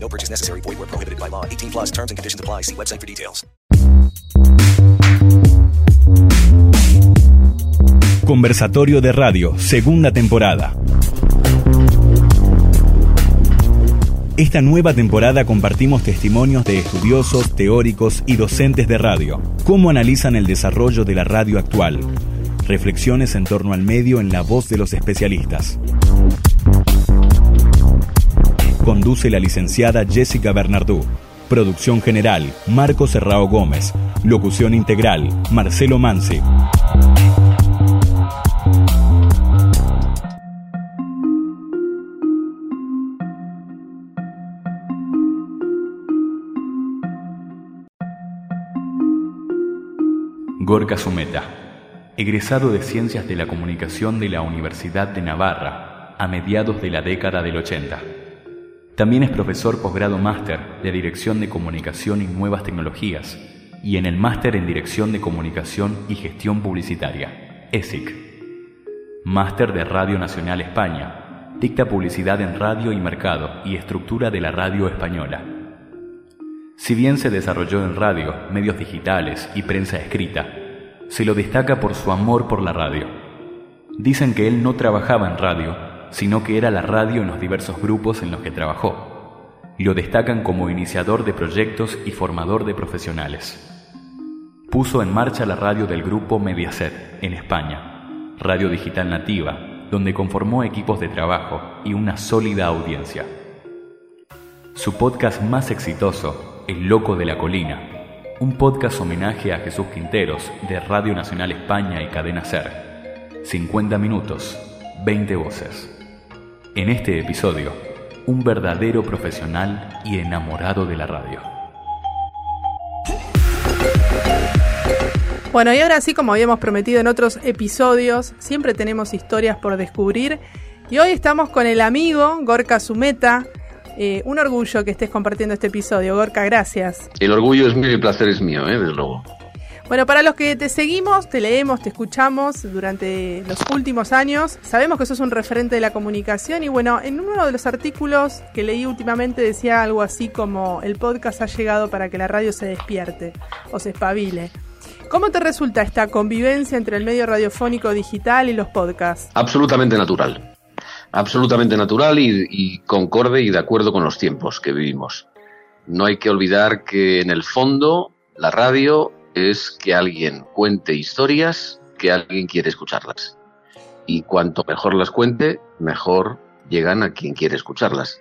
No purchase necessary. Void where prohibited by law. 18 plus terms and conditions apply. See website for details. Conversatorio de Radio, segunda temporada. Esta nueva temporada compartimos testimonios de estudiosos, teóricos y docentes de radio. Cómo analizan el desarrollo de la radio actual. Reflexiones en torno al medio en la voz de los especialistas. Conduce la licenciada Jessica Bernardú. Producción general, Marco Serrao Gómez. Locución integral, Marcelo Mansi. Gorka Sumeta, egresado de Ciencias de la Comunicación de la Universidad de Navarra a mediados de la década del 80. También es profesor posgrado máster de Dirección de Comunicación y Nuevas Tecnologías y en el máster en Dirección de Comunicación y Gestión Publicitaria, ESIC. Máster de Radio Nacional España. Dicta publicidad en radio y mercado y estructura de la radio española. Si bien se desarrolló en radio, medios digitales y prensa escrita, se lo destaca por su amor por la radio. Dicen que él no trabajaba en radio, sino que era la radio en los diversos grupos en los que trabajó. Lo destacan como iniciador de proyectos y formador de profesionales. Puso en marcha la radio del grupo Mediaset, en España, radio digital nativa, donde conformó equipos de trabajo y una sólida audiencia. Su podcast más exitoso el Loco de la Colina, un podcast homenaje a Jesús Quinteros de Radio Nacional España y Cadena Ser. 50 minutos, 20 voces. En este episodio, un verdadero profesional y enamorado de la radio. Bueno, y ahora sí, como habíamos prometido en otros episodios, siempre tenemos historias por descubrir. Y hoy estamos con el amigo Gorka Sumeta, eh, un orgullo que estés compartiendo este episodio, Gorka, gracias. El orgullo es mío y el placer es mío, ¿eh? desde luego. Bueno, para los que te seguimos, te leemos, te escuchamos durante los últimos años, sabemos que sos un referente de la comunicación y bueno, en uno de los artículos que leí últimamente decía algo así como el podcast ha llegado para que la radio se despierte o se espabile. ¿Cómo te resulta esta convivencia entre el medio radiofónico digital y los podcasts? Absolutamente natural absolutamente natural y, concorde y de acuerdo con los tiempos que vivimos. No hay que olvidar que en el fondo la radio es que alguien cuente historias que alguien quiere escucharlas. Y cuanto mejor las cuente, mejor llegan a quien quiere escucharlas.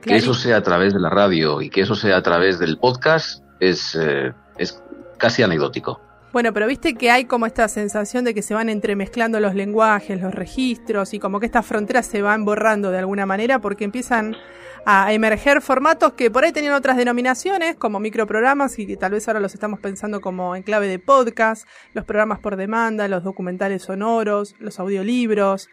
Que eso sea a través de la radio y que eso sea a través del podcast es, eh, es casi anecdótico. Bueno, pero viste que hay como esta sensación de que se van entremezclando los lenguajes, los registros y como que estas fronteras se van borrando de alguna manera porque empiezan a emerger formatos que por ahí tenían otras denominaciones como microprogramas y que tal vez ahora los estamos pensando como en clave de podcast, los programas por demanda, los documentales sonoros, los audiolibros.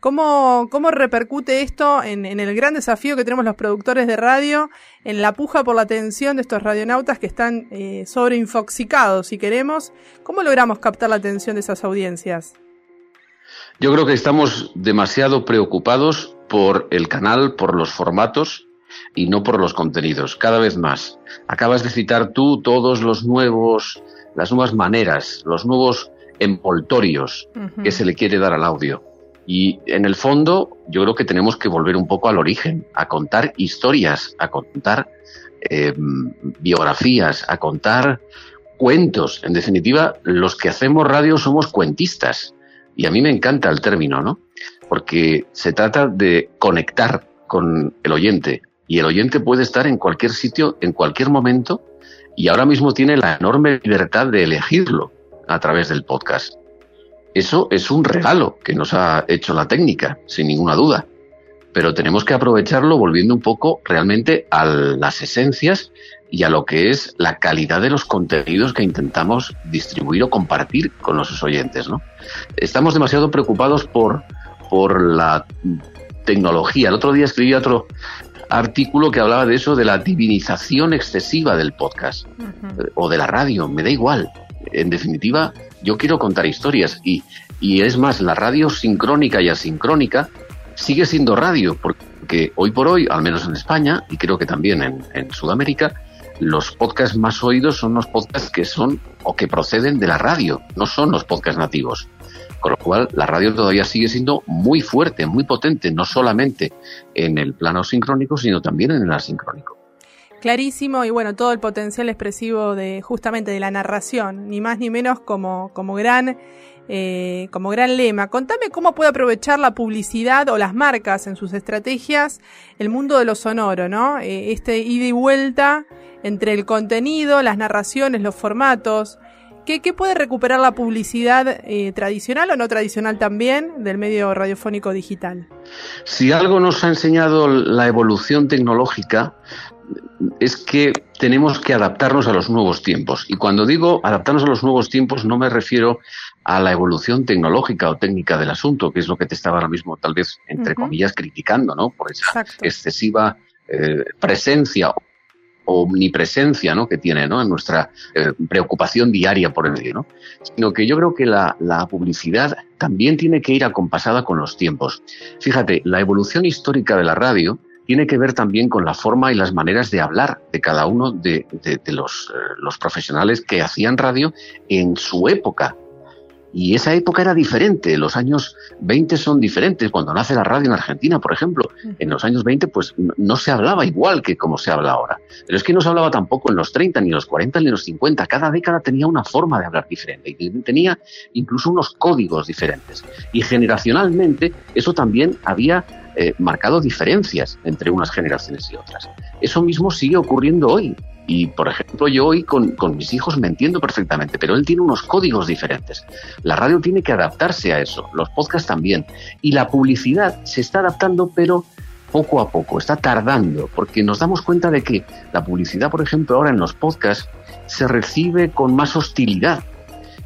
¿Cómo, ¿Cómo repercute esto en, el gran desafío que tenemos los productores de radio, en la puja por la atención de estos radionautas que están eh, sobreinfoxicados, si queremos? ¿Cómo logramos captar la atención de esas audiencias? Yo creo que estamos demasiado preocupados por el canal, por los formatos y no por los contenidos, cada vez más. Acabas de citar tú todos los nuevos, las nuevas maneras, los nuevos envoltorios que se le quiere dar al audio. Y en el fondo yo creo que tenemos que volver un poco al origen, a contar historias, a contar eh, biografías, a contar cuentos. En definitiva, los que hacemos radio somos cuentistas. Y a mí me encanta el término, ¿no? Porque se trata de conectar con el oyente. Y el oyente puede estar en cualquier sitio, en cualquier momento, y ahora mismo tiene la enorme libertad de elegirlo a través del podcast. Eso es un regalo que nos ha hecho la técnica, sin ninguna duda. Pero tenemos que aprovecharlo volviendo un poco realmente a las esencias y a lo que es la calidad de los contenidos que intentamos distribuir o compartir con nuestros oyentes. ¿no? Estamos demasiado preocupados por, por la tecnología. El otro día escribí otro artículo que hablaba de eso, de la divinización excesiva del podcast o de la radio, me da igual. En definitiva, yo quiero contar historias y, y es más, la radio sincrónica y asincrónica sigue siendo radio, porque hoy por hoy, al menos en España, y creo que también en, en Sudamérica, los podcasts más oídos son los podcasts que son o que proceden de la radio, no son los podcasts nativos. Con lo cual, la radio todavía sigue siendo muy fuerte, muy potente, no solamente en el plano sincrónico, sino también en el asincrónico. Clarísimo, y bueno, todo el potencial expresivo de justamente de la narración, ni más ni menos como, como gran eh, como gran lema. Contame cómo puede aprovechar la publicidad o las marcas en sus estrategias el mundo de lo sonoro, ¿no? Eh, este ida y vuelta entre el contenido, las narraciones, los formatos. ¿Qué, puede recuperar la publicidad eh, tradicional o no tradicional también del medio radiofónico digital? Si algo nos ha enseñado la evolución tecnológica, es que tenemos que adaptarnos a los nuevos tiempos. Y cuando digo adaptarnos a los nuevos tiempos, no me refiero a la evolución tecnológica o técnica del asunto, que es lo que te estaba ahora mismo, tal vez, entre comillas, criticando, ¿no? Por esa excesiva eh, presencia omnipresencia ¿no? que tiene ¿no? en nuestra eh, preocupación diaria por el medio, ¿no? sino que yo creo que la, la, publicidad también tiene que ir acompasada con los tiempos. Fíjate, la evolución histórica de la radio tiene que ver también con la forma y las maneras de hablar de cada uno de, eh, los profesionales que hacían radio en su época y esa época era diferente, los años 20 son diferentes. Cuando nace la radio en Argentina, por ejemplo, en los años 20 pues no se hablaba igual que como se habla ahora. Pero es que no se hablaba tampoco en los 30, ni en los 40, ni en los 50. Cada década tenía una forma de hablar diferente y tenía incluso unos códigos diferentes. Y generacionalmente eso también había eh, marcado diferencias entre unas generaciones y otras. Eso mismo sigue ocurriendo hoy. Y, por ejemplo, yo hoy con, mis hijos me entiendo perfectamente, pero él tiene unos códigos diferentes. La radio tiene que adaptarse a eso, los podcasts también. Y la publicidad se está adaptando, pero poco a poco, está tardando, porque nos damos cuenta de que la publicidad, por ejemplo, ahora en los podcasts se recibe con más hostilidad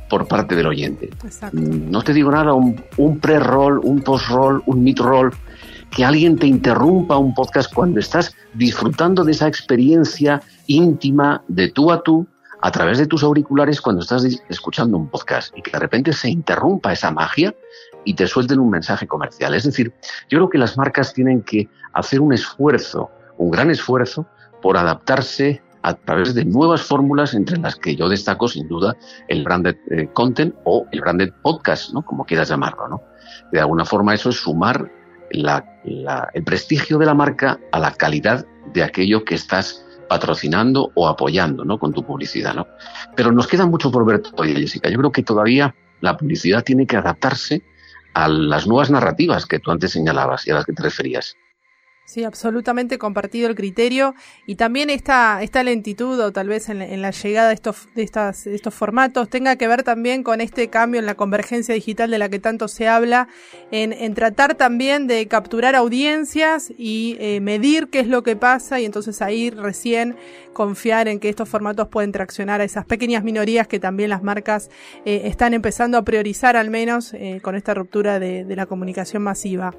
por parte del oyente. Mm, no te digo nada, un, un pre-roll, un post-roll, un mid-roll, que alguien te interrumpa un podcast cuando estás disfrutando de esa experiencia íntima de tú a tú a través de tus auriculares cuando estás escuchando un podcast y que de repente se interrumpa esa magia y te suelten un mensaje comercial. Es decir, yo creo que las marcas tienen que hacer un esfuerzo, un gran esfuerzo por adaptarse a través de nuevas fórmulas entre las que yo destaco sin duda el branded eh, content o el branded podcast, ¿no? Como quieras llamarlo, ¿no? De alguna forma eso es sumar el prestigio de la marca a la calidad de aquello que estás patrocinando o apoyando ¿no? con tu publicidad. ¿no? Pero nos queda mucho por ver todavía, Jessica. Yo creo que todavía la publicidad tiene que adaptarse a las nuevas narrativas que tú antes señalabas y a las que te referías. Sí, absolutamente compartido el criterio y también esta, esta lentitud o tal vez en, la llegada de estos, de, estas, estos formatos tenga que ver también con este cambio en la convergencia digital de la que tanto se habla, en, en tratar también de capturar audiencias y eh, medir qué es lo que pasa y entonces ahí recién confiar en que estos formatos pueden traccionar a esas pequeñas minorías que también las marcas eh, están empezando a priorizar al menos eh, con esta ruptura de, de la comunicación masiva.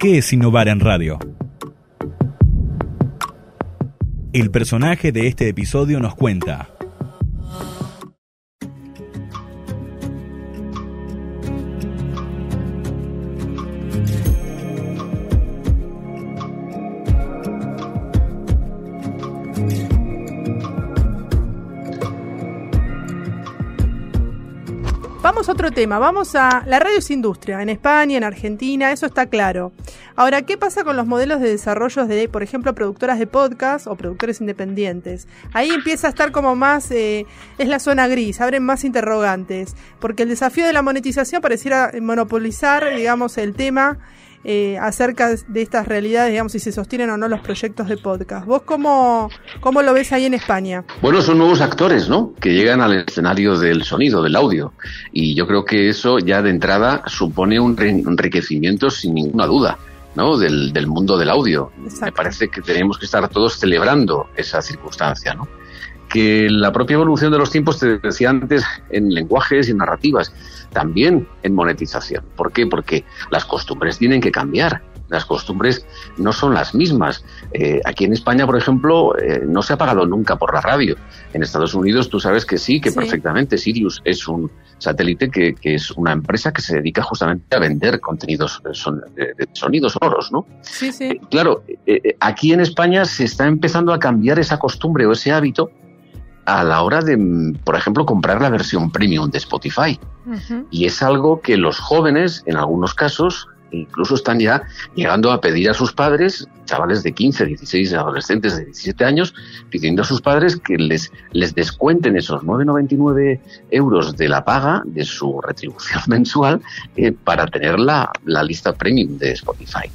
¿Qué es innovar en radio? El personaje de este episodio nos cuenta. otro tema, vamos a... La radio es industria, en España, en Argentina, eso está claro. Ahora, ¿qué pasa con los modelos de desarrollo de, por ejemplo, productoras de podcast o productores independientes? Ahí empieza a estar como más, eh, es la zona gris, abren más interrogantes, porque el desafío de la monetización pareciera monopolizar, digamos, el tema eh, acerca de estas realidades, digamos, si se sostienen o no los proyectos de podcast. ¿Vos cómo, cómo lo ves ahí en España? Bueno, son nuevos actores, ¿no? Que llegan al escenario del sonido, del audio. Y yo creo que eso ya de entrada supone un enriquecimiento sin ninguna duda. ¿No? Del, del mundo del audio. Me parece que tenemos que estar todos celebrando esa circunstancia, ¿no? que la propia evolución de los tiempos, te decía antes, en lenguajes y narrativas, también en monetización. ¿Por qué? Porque las costumbres tienen que cambiar. Las costumbres no son las mismas. Eh, aquí en España, por ejemplo, eh, no se ha pagado nunca por la radio. En Estados Unidos tú sabes que sí, que perfectamente. Sirius es un satélite que, es una empresa que se dedica justamente a vender contenidos de, de sonidos sonoros, ¿no? Sí, sí. Eh, claro, aquí en España se está empezando a cambiar esa costumbre o ese hábito a la hora de, por ejemplo, comprar la versión premium de Spotify. Y es algo que los jóvenes, en algunos casos, incluso están ya llegando a pedir a sus padres, chavales de 15, 16, adolescentes de 17 años, pidiendo a sus padres que les, les descuenten esos 9,99 euros de la paga de su retribución mensual eh, para tener la, la lista premium de Spotify.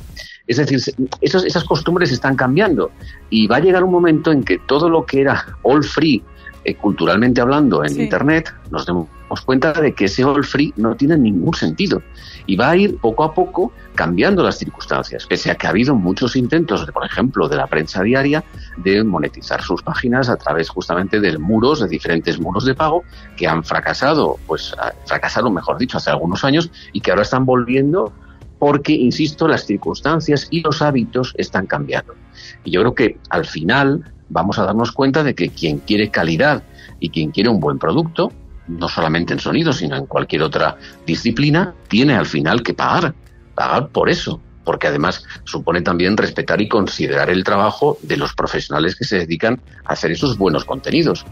Es decir, esas costumbres están cambiando y va a llegar un momento en que todo lo que era all free eh, culturalmente hablando en Internet, nos demos cuenta de que ese all free no tiene ningún sentido y va a ir poco a poco cambiando las circunstancias, pese a que ha habido muchos intentos, por ejemplo, de la prensa diaria de monetizar sus páginas a través justamente de muros, de diferentes muros de pago que han fracasado, pues fracasaron, mejor dicho, hace algunos años y que ahora están volviendo porque, insisto, las circunstancias y los hábitos están cambiando. Y yo creo que al final vamos a darnos cuenta de que quien quiere calidad y quien quiere un buen producto, no solamente en sonido, sino en cualquier otra disciplina, tiene al final que pagar, pagar por eso, porque además supone también respetar y considerar el trabajo de los profesionales que se dedican a hacer esos buenos contenidos.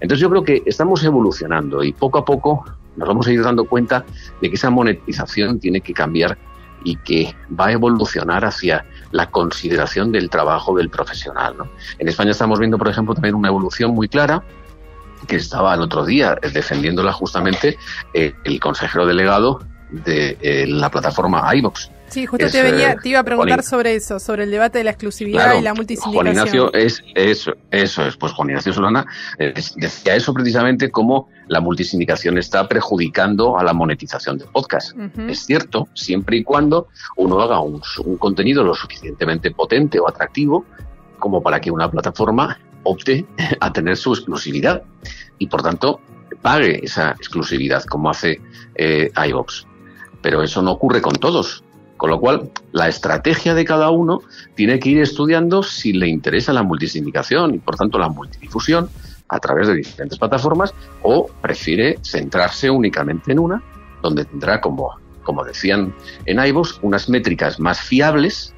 Entonces yo creo que estamos evolucionando y poco a poco nos vamos a ir dando cuenta de que esa monetización tiene que cambiar y que va a evolucionar hacia la consideración del trabajo del profesional. En España estamos viendo, por ejemplo, también una evolución muy clara que estaba el otro día defendiéndola justamente eh, el consejero delegado de eh, la plataforma iVox. Sí, justo te, venía, te iba a preguntar sobre eso, sobre el debate de la exclusividad y la multisindicación. Juan Ignacio es eso, eso es, pues Juan Ignacio Solana eh, decía eso precisamente como la multisindicación está perjudicando a la monetización del podcast. Es cierto, siempre y cuando uno haga un, un contenido lo suficientemente potente o atractivo como para que una plataforma opte a tener su exclusividad y por tanto pague esa exclusividad como hace eh, iVox. Pero eso no ocurre con todos. Con lo cual, la estrategia de cada uno tiene que ir estudiando si le interesa la multisindicación y, por tanto, la multidifusión a través de diferentes plataformas o prefiere centrarse únicamente en una, donde tendrá, como, como decían en iVoox, unas métricas más fiables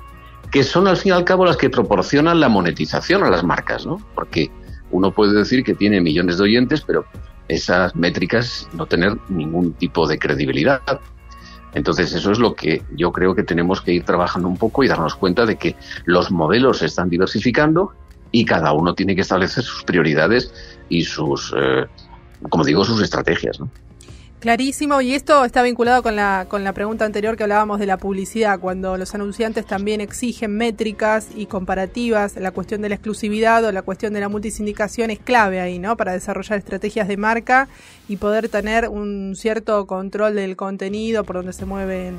que son, al fin y al cabo, las que proporcionan la monetización a las marcas, ¿no? Porque uno puede decir que tiene millones de oyentes, pero esas métricas no tener ningún tipo de credibilidad. Entonces eso es lo que yo creo que tenemos que ir trabajando un poco y darnos cuenta de que los modelos se están diversificando y cada uno tiene que establecer sus prioridades y sus, eh, como digo, sus estrategias. ¿no? Clarísimo, y esto está vinculado con la, con la pregunta anterior que hablábamos de la publicidad, cuando los anunciantes también exigen métricas y comparativas, la cuestión de la exclusividad o la cuestión de la multisindicación es clave ahí, ¿no? Para desarrollar estrategias de marca y poder tener un cierto control del contenido por donde se mueven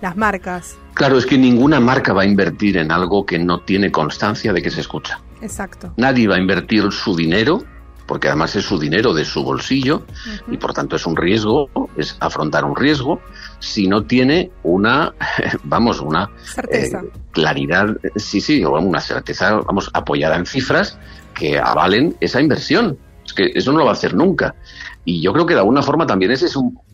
las marcas. Claro, es que ninguna marca va a invertir en algo que no tiene constancia de que se escucha. Exacto. Nadie va a invertir su dinero porque además es su dinero de su bolsillo y por tanto es un riesgo, es afrontar un riesgo si no tiene una, vamos, una eh, claridad, sí, sí, o una certeza, vamos, apoyada en cifras que avalen esa inversión. Es que eso no lo va a hacer nunca. Y yo creo que de alguna forma también ese es un,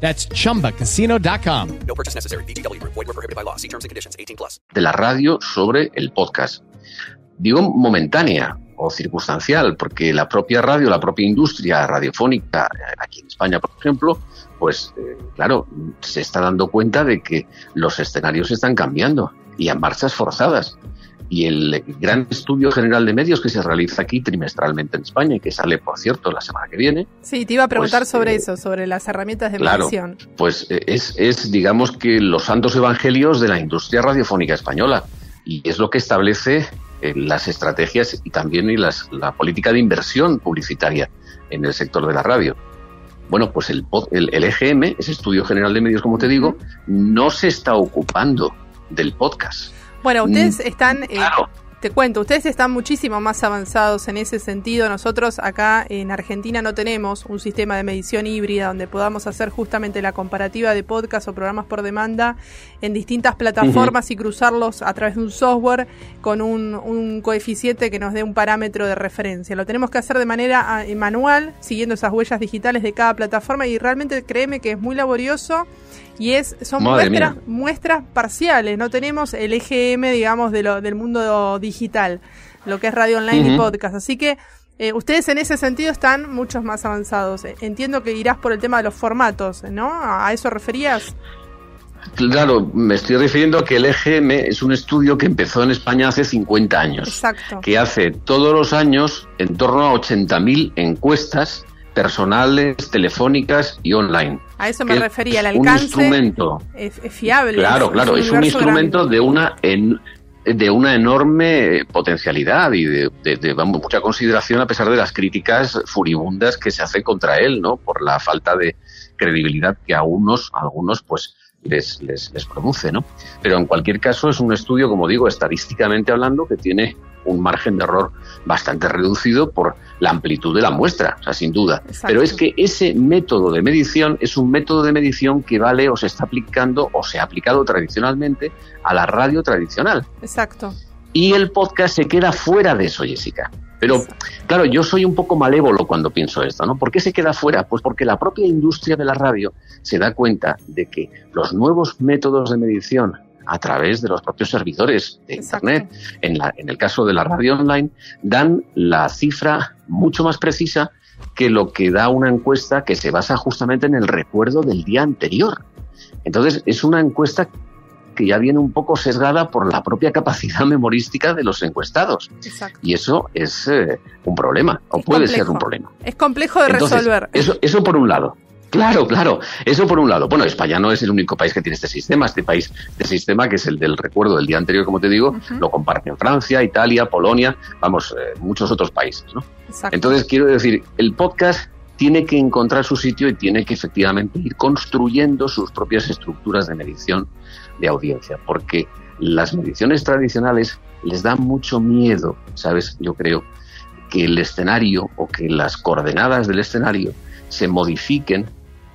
That's chumbacasino.com. No purchase necessary. BGW. Void were prohibited by law. See terms and conditions 18 plus. de la radio sobre el podcast. Digo momentánea o circunstancial, porque la propia radio, la propia industria radiofónica, aquí en España, por ejemplo, pues eh, claro, se está dando cuenta de que los escenarios están cambiando y a marchas forzadas. Y el gran estudio general de medios que se realiza aquí trimestralmente en España y que sale, por cierto, la semana que viene, Sí, te iba a preguntar Pues, sobre eh, eso, sobre las herramientas de claro, medición. pues eh, es, es, digamos que los santos evangelios de la industria radiofónica española y es lo que establece eh, las estrategias y también y las, la política de inversión publicitaria en el sector de la radio. Bueno, pues el, el, el EGM, ese Estudio General de Medios, como te digo, no se está ocupando del podcast. Bueno, ustedes Mm, están, eh, Claro, te cuento, ustedes están muchísimo más avanzados en ese sentido. Nosotros acá en Argentina no tenemos un sistema de medición híbrida donde podamos hacer justamente la comparativa de podcast o programas por demanda en distintas plataformas y cruzarlos a través de un software con un, un coeficiente que nos dé un parámetro de referencia. Lo tenemos que hacer de manera ah, eh, manual, siguiendo esas huellas digitales de cada plataforma y realmente créeme que es muy laborioso y es son Madre muestras, mía. muestras parciales, no tenemos el EGM, digamos, de lo, del mundo digital, lo que es radio online y podcast. Así que eh, ustedes en ese sentido están muchos más avanzados. Eh, Entiendo que irás por el tema de los formatos, ¿no? ¿A a eso referías? claro, me estoy refiriendo a que el EGM es un estudio que empezó en España hace 50 años. Exacto. que hace todos los años en torno a 80.000 encuestas personales, telefónicas y online. A eso me Que refería, el es Un alcance instrumento, es, es fiable. claro, claro, es un instrumento grande. de una en- de una enorme potencialidad y de, de- de, vamos, mucha consideración a pesar de las críticas furibundas que se hace contra él, ¿no? Por la falta de credibilidad que a unos, a algunos, pues les, les, les produce, ¿no? Pero en cualquier caso es un estudio, como digo, estadísticamente hablando, que tiene un margen de error bastante reducido por la amplitud de la muestra, o sea, sin duda. Exacto. Pero es que ese método de medición es un método de medición que vale o se está aplicando o se ha aplicado tradicionalmente a la radio tradicional. Exacto. Y el podcast se queda fuera de eso, Jessica. Pero, claro, yo soy un poco malévolo cuando pienso esto, ¿no? ¿Por qué se queda fuera? Pues porque la propia industria de la radio se da cuenta de que los nuevos métodos de medición a través de los propios servidores de Exacto. Internet, en, la, en el caso de la radio online, dan la cifra mucho más precisa que lo que da una encuesta que se basa justamente en el recuerdo del día anterior. Entonces, es una encuesta que ya viene un poco sesgada por la propia capacidad memorística de los encuestados. Exacto. Y eso es eh, un problema, o Es puede complejo. ser un problema. Es complejo de Entonces, resolver. Eso, eso por un lado. Claro, claro. Eso por un lado. Bueno, España no es el único país que tiene este sistema. Este país, este sistema, que es el del recuerdo del día anterior, como te digo, lo comparten Francia, Italia, Polonia, vamos, eh, muchos otros países, ¿no? Entonces, quiero decir, el podcast tiene que encontrar su sitio y tiene que efectivamente ir construyendo sus propias estructuras de medición de audiencia, porque las mediciones tradicionales les da mucho miedo, ¿sabes? Yo creo que el escenario o que las coordenadas del escenario se modifiquen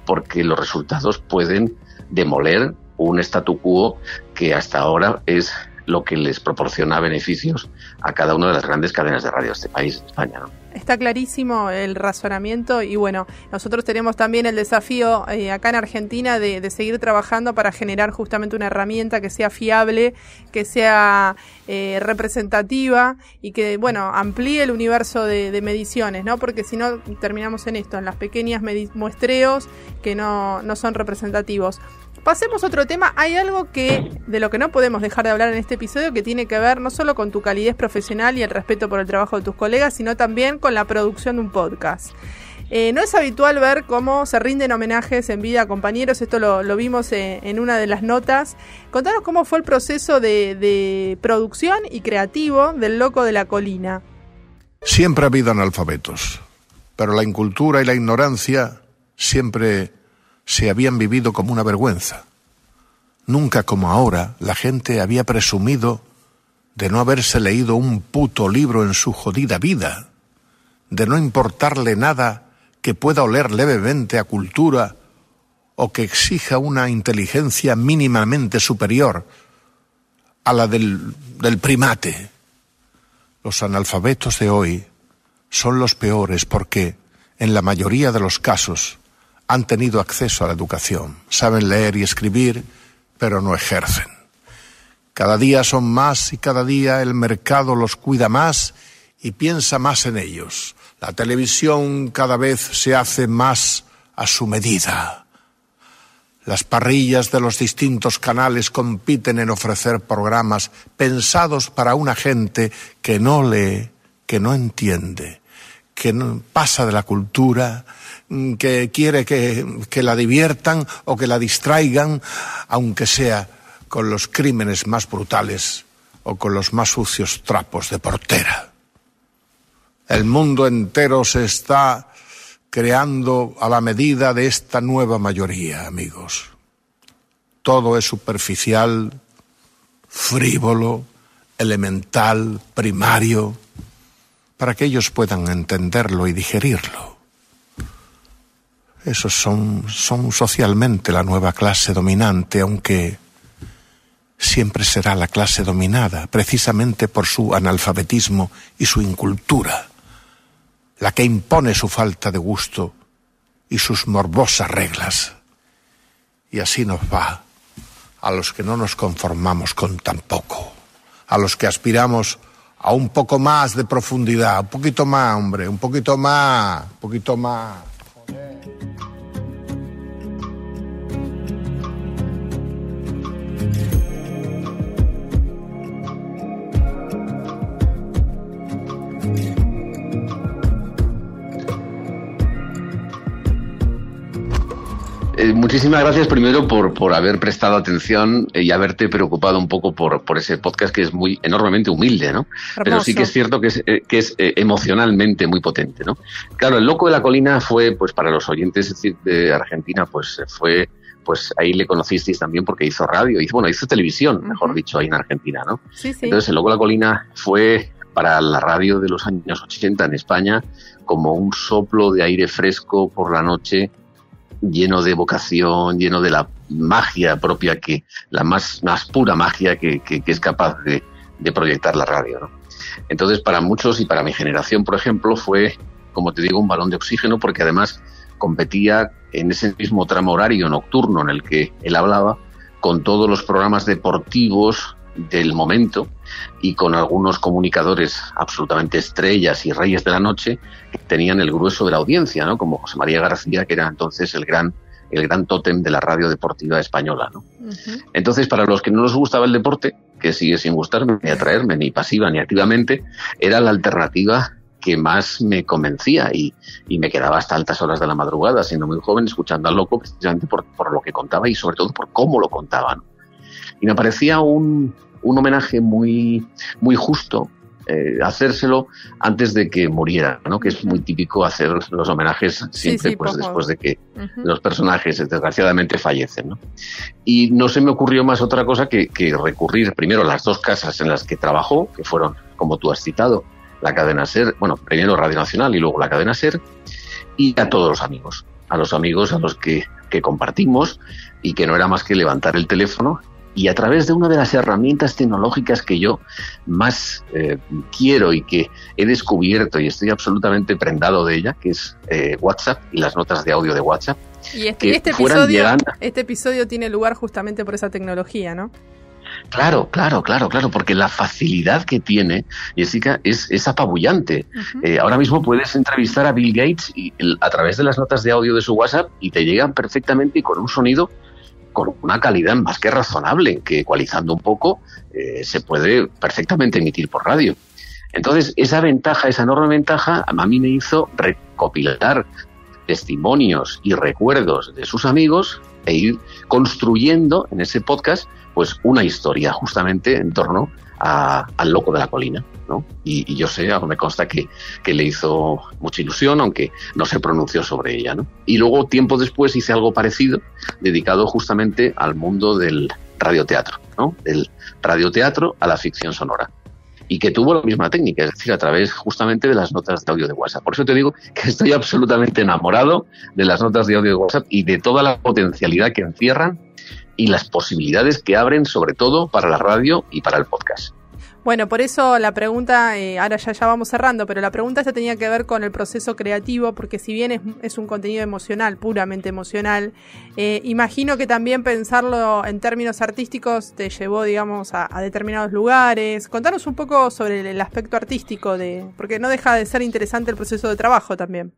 porque los resultados pueden demoler un statu quo que hasta ahora es lo que les proporciona beneficios a cada una de las grandes cadenas de radio de este país, España. ¿no? Está clarísimo el razonamiento y bueno, nosotros tenemos también el desafío eh, acá en Argentina de, de seguir trabajando para generar justamente una herramienta que sea fiable, que sea eh, representativa y que, bueno, amplíe el universo de, de mediciones, ¿no? Porque si no, terminamos en esto, en las pequeñas muestreos que no, no son representativos. Pasemos a otro tema. Hay algo que de lo que no podemos dejar de hablar en este episodio que tiene que ver no solo con tu calidez profesional y el respeto por el trabajo de tus colegas, sino también con la producción de un podcast. Eh, no es habitual ver cómo se rinden homenajes en vida a compañeros, esto lo, vimos eh, en una de las notas. Contanos cómo fue el proceso de, de producción y creativo del Loco de la Colina. Siempre ha habido analfabetos, pero la incultura y la ignorancia siempre se habían vivido como una vergüenza. Nunca como ahora la gente había presumido de no haberse leído un puto libro en su jodida vida, de no importarle nada que pueda oler levemente a cultura o que exija una inteligencia mínimamente superior a la del, del primate. Los analfabetos de hoy son los peores porque, en la mayoría de los casos, han tenido acceso a la educación, saben leer y escribir, pero no ejercen. Cada día son más y cada día el mercado los cuida más y piensa más en ellos. La televisión cada vez se hace más a su medida. Las parrillas de los distintos canales compiten en ofrecer programas pensados para una gente que no lee, que no entiende, que no pasa de la cultura, que quiere que, que la diviertan o que la distraigan, aunque sea con los crímenes más brutales o con los más sucios trapos de portera. El mundo entero se está creando a la medida de esta nueva mayoría, amigos. Todo es superficial, frívolo, elemental, primario, para que ellos puedan entenderlo y digerirlo. Esos son, son socialmente la nueva clase dominante, aunque siempre será la clase dominada, precisamente por su analfabetismo y su incultura, la que impone su falta de gusto y sus morbosas reglas. Y así nos va a los que no nos conformamos con tan poco, a los que aspiramos a un poco más de profundidad, un poquito más, hombre, un poquito más, un poquito más. Muchísimas gracias primero por, por haber prestado atención y haberte preocupado un poco por, por ese podcast que es muy enormemente humilde, ¿no? Pero sí que es cierto que es, eh, que es eh, emocionalmente muy potente, ¿no? Claro, el loco de la colina fue, pues para los oyentes de Argentina, pues fue pues ahí le conocisteis también porque hizo radio, hizo, bueno, hizo televisión, mejor dicho, ahí en Argentina, ¿no? Sí, sí. Entonces, el Loco la Colina fue para la radio de los años 80 en España como un soplo de aire fresco por la noche lleno de vocación, lleno de la magia propia que, la más, más pura magia que, que, es capaz de, de, proyectar la radio. ¿no? Entonces, para muchos y para mi generación, por ejemplo, fue, como te digo, un balón de oxígeno porque además competía en ese mismo tramo horario nocturno en el que él hablaba con todos los programas deportivos del momento y con algunos comunicadores absolutamente estrellas y reyes de la noche que tenían el grueso de la audiencia, ¿no? Como José María García, que era entonces el gran el gran tótem de la radio deportiva española, ¿no? Entonces, para los que no nos gustaba el deporte, que sigue sin gustarme ni atraerme ni pasiva ni activamente, era la alternativa que más me convencía y, y, me quedaba hasta altas horas de la madrugada, siendo muy joven, escuchando al loco precisamente por, por lo que contaba y sobre todo por cómo lo contaban. Y me parecía un, un homenaje muy, muy justo eh, hacérselo antes de que muriera, ¿no? Que es muy típico hacer los homenajes siempre sí, sí, pues después de que uh -huh. los personajes desgraciadamente fallecen, ¿no? Y no se me ocurrió más otra cosa que, que, recurrir primero a las dos casas en las que trabajó, que fueron, como tú has citado, la cadena SER, bueno, primero Radio Nacional y luego la cadena SER, y a todos los amigos, a los amigos a los que, que compartimos y que no era más que levantar el teléfono y a través de una de las herramientas tecnológicas que yo más eh, quiero y que he descubierto y estoy absolutamente prendado de ella, que es eh, WhatsApp y las notas de audio de WhatsApp. Y este, este episodio, llegando... este episodio tiene lugar justamente por esa tecnología, ¿no? Claro, claro, claro, claro, porque la facilidad que tiene, Jessica, es, es apabullante. Uh -huh. eh, ahora mismo puedes entrevistar a Bill Gates y, el, a través de las notas de audio de su WhatsApp y te llegan perfectamente y con un sonido con una calidad más que razonable, que ecualizando un poco eh, se puede perfectamente emitir por radio. Entonces, esa ventaja, esa enorme ventaja, a mí me hizo recopilar testimonios y recuerdos de sus amigos e ir construyendo en ese podcast pues una historia justamente en torno a, al loco de la colina. ¿no? Y, yo sé, me consta que, que, le hizo mucha ilusión, aunque no se pronunció sobre ella. ¿no? Y luego, tiempo después, hice algo parecido, dedicado justamente al mundo del radioteatro, ¿no? del radioteatro a la ficción sonora. Y que tuvo la misma técnica, es decir, a través justamente de las notas de audio de WhatsApp. Por eso te digo que estoy absolutamente enamorado de las notas de audio de WhatsApp y de toda la potencialidad que encierran y las posibilidades que abren, sobre todo para la radio y para el podcast. Bueno, por eso la pregunta, eh, ahora ya, ya vamos cerrando, pero la pregunta esta tenía que ver con el proceso creativo, porque si bien es, un contenido emocional, puramente emocional, eh, imagino que también pensarlo en términos artísticos te llevó, digamos, a, a, determinados lugares. Contanos un poco sobre el aspecto artístico de, porque no deja de ser interesante el proceso de trabajo también.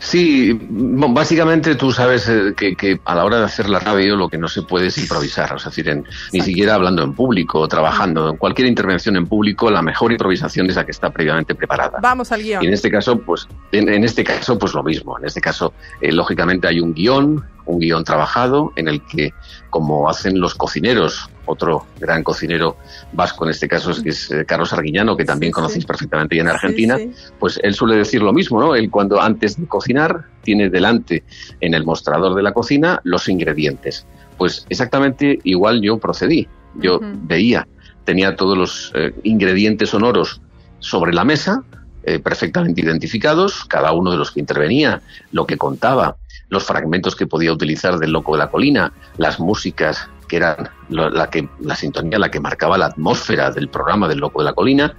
Sí, básicamente tú sabes eh, que, a la hora de hacer la radio lo que no se puede es improvisar, es decir, ni siquiera hablando en público, trabajando, en cualquier intervención en público, la mejor improvisación es la que está previamente preparada. Vamos al guion. Y en este caso, pues, en, este caso, pues lo mismo. En este caso, eh, lógicamente hay un guion, un guion trabajado en el que, como hacen los cocineros, otro gran cocinero vasco en este caso es, que es eh, Carlos Arguiñano, que también conocéis perfectamente y en Argentina, pues él suele decir lo mismo, ¿no? Él cuando antes de cocinar tiene delante en el mostrador de la cocina los ingredientes. Pues exactamente igual yo procedí. Yo veía, tenía todos los eh, ingredientes sonoros sobre la mesa, eh, perfectamente identificados, cada uno de los que intervenía, lo que contaba, los fragmentos que podía utilizar del Loco de la Colina, las músicas que eran la, que, la sintonía, la que marcaba la atmósfera del programa del Loco de la Colina,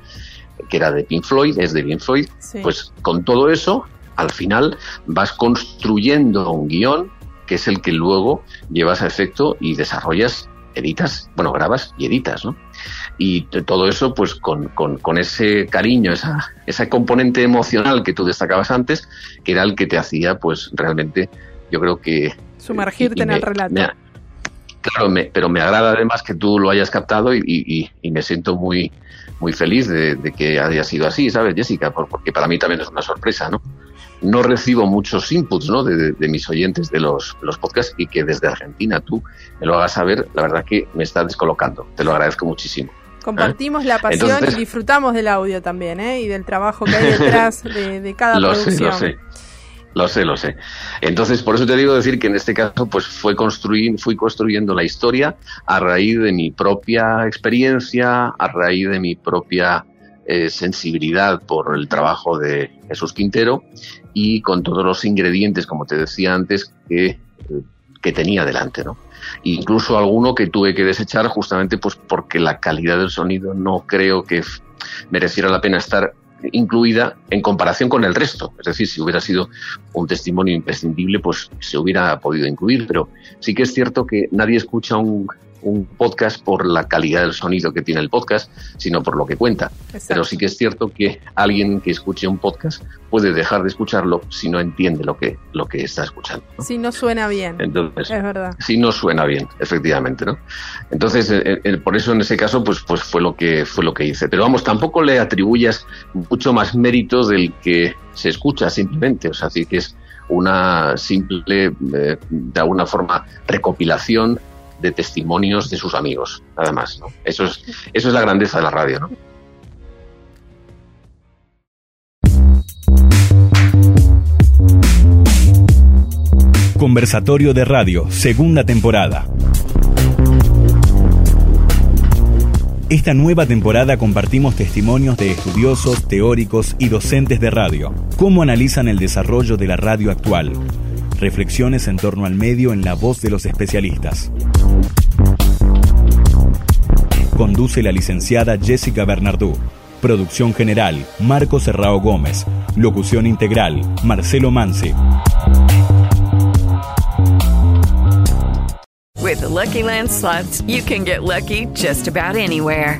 que era de Pink Floyd, es de Pink Floyd, pues con todo eso, al final vas construyendo un guion que es el que luego llevas a efecto y desarrollas, editas, bueno, grabas y editas, ¿no? Y todo eso, pues con, con, con ese cariño, esa, ese componente emocional que tú destacabas antes, que era el que te hacía, pues realmente, yo creo que... Sumergirte en el relato. claro, pero me agrada además que tú lo hayas captado y, y, me siento muy, muy feliz de, que haya sido así, ¿sabes, Jessica? porque para mí también es una sorpresa, ¿no? No recibo muchos inputs, ¿no? De, de mis oyentes de los, los, podcasts y que desde Argentina tú me lo hagas saber, la verdad que me está descolocando. Te lo agradezco muchísimo. Compartimos la pasión y disfrutamos del audio también, ¿eh? Y del trabajo que hay detrás de, cada lo producción. Sé, lo sé. Lo sé, lo sé. Entonces, por eso te digo decir que en este caso, pues fue construir, fui construyendo la historia a raíz de mi propia experiencia, a raíz de mi propia eh, sensibilidad por el trabajo de Jesús Quintero y con todos los ingredientes, como te decía antes, que, que tenía delante, ¿no? incluso alguno que tuve que desechar justamente pues porque la calidad del sonido no creo que mereciera la pena estar incluida en comparación con el resto. Es decir, si hubiera sido un testimonio imprescindible, pues se hubiera podido incluir, pero sí que es cierto que nadie escucha un, un podcast por la calidad del sonido que tiene el podcast, sino por lo que cuenta. Pero sí que es cierto que alguien que escuche un podcast puede dejar de escucharlo si no entiende lo que, lo que está escuchando. Si no suena bien. Entonces, es verdad. Si no suena bien, efectivamente, ¿no? Entonces, eh, eh, eh, por eso en ese caso, pues, pues fue lo que fue lo que hice. Pero vamos, tampoco le atribuyas mucho más mérito del que se escucha simplemente. O sea, así que es una simple, de alguna forma, recopilación de testimonios de sus amigos, nada más. Eso, es, eso es la grandeza de la radio. Conversatorio de Radio, segunda temporada. Esta nueva temporada compartimos testimonios de estudiosos, teóricos y docentes de radio. ¿Cómo analizan el desarrollo de la radio actual? Reflexiones en torno al medio en la voz de los especialistas. Conduce la licenciada Jessica Bernardú. Producción general, Marco Serrao Gómez. Locución integral, Marcelo Mansi. With the Lucky Land slots, you can get lucky just about anywhere.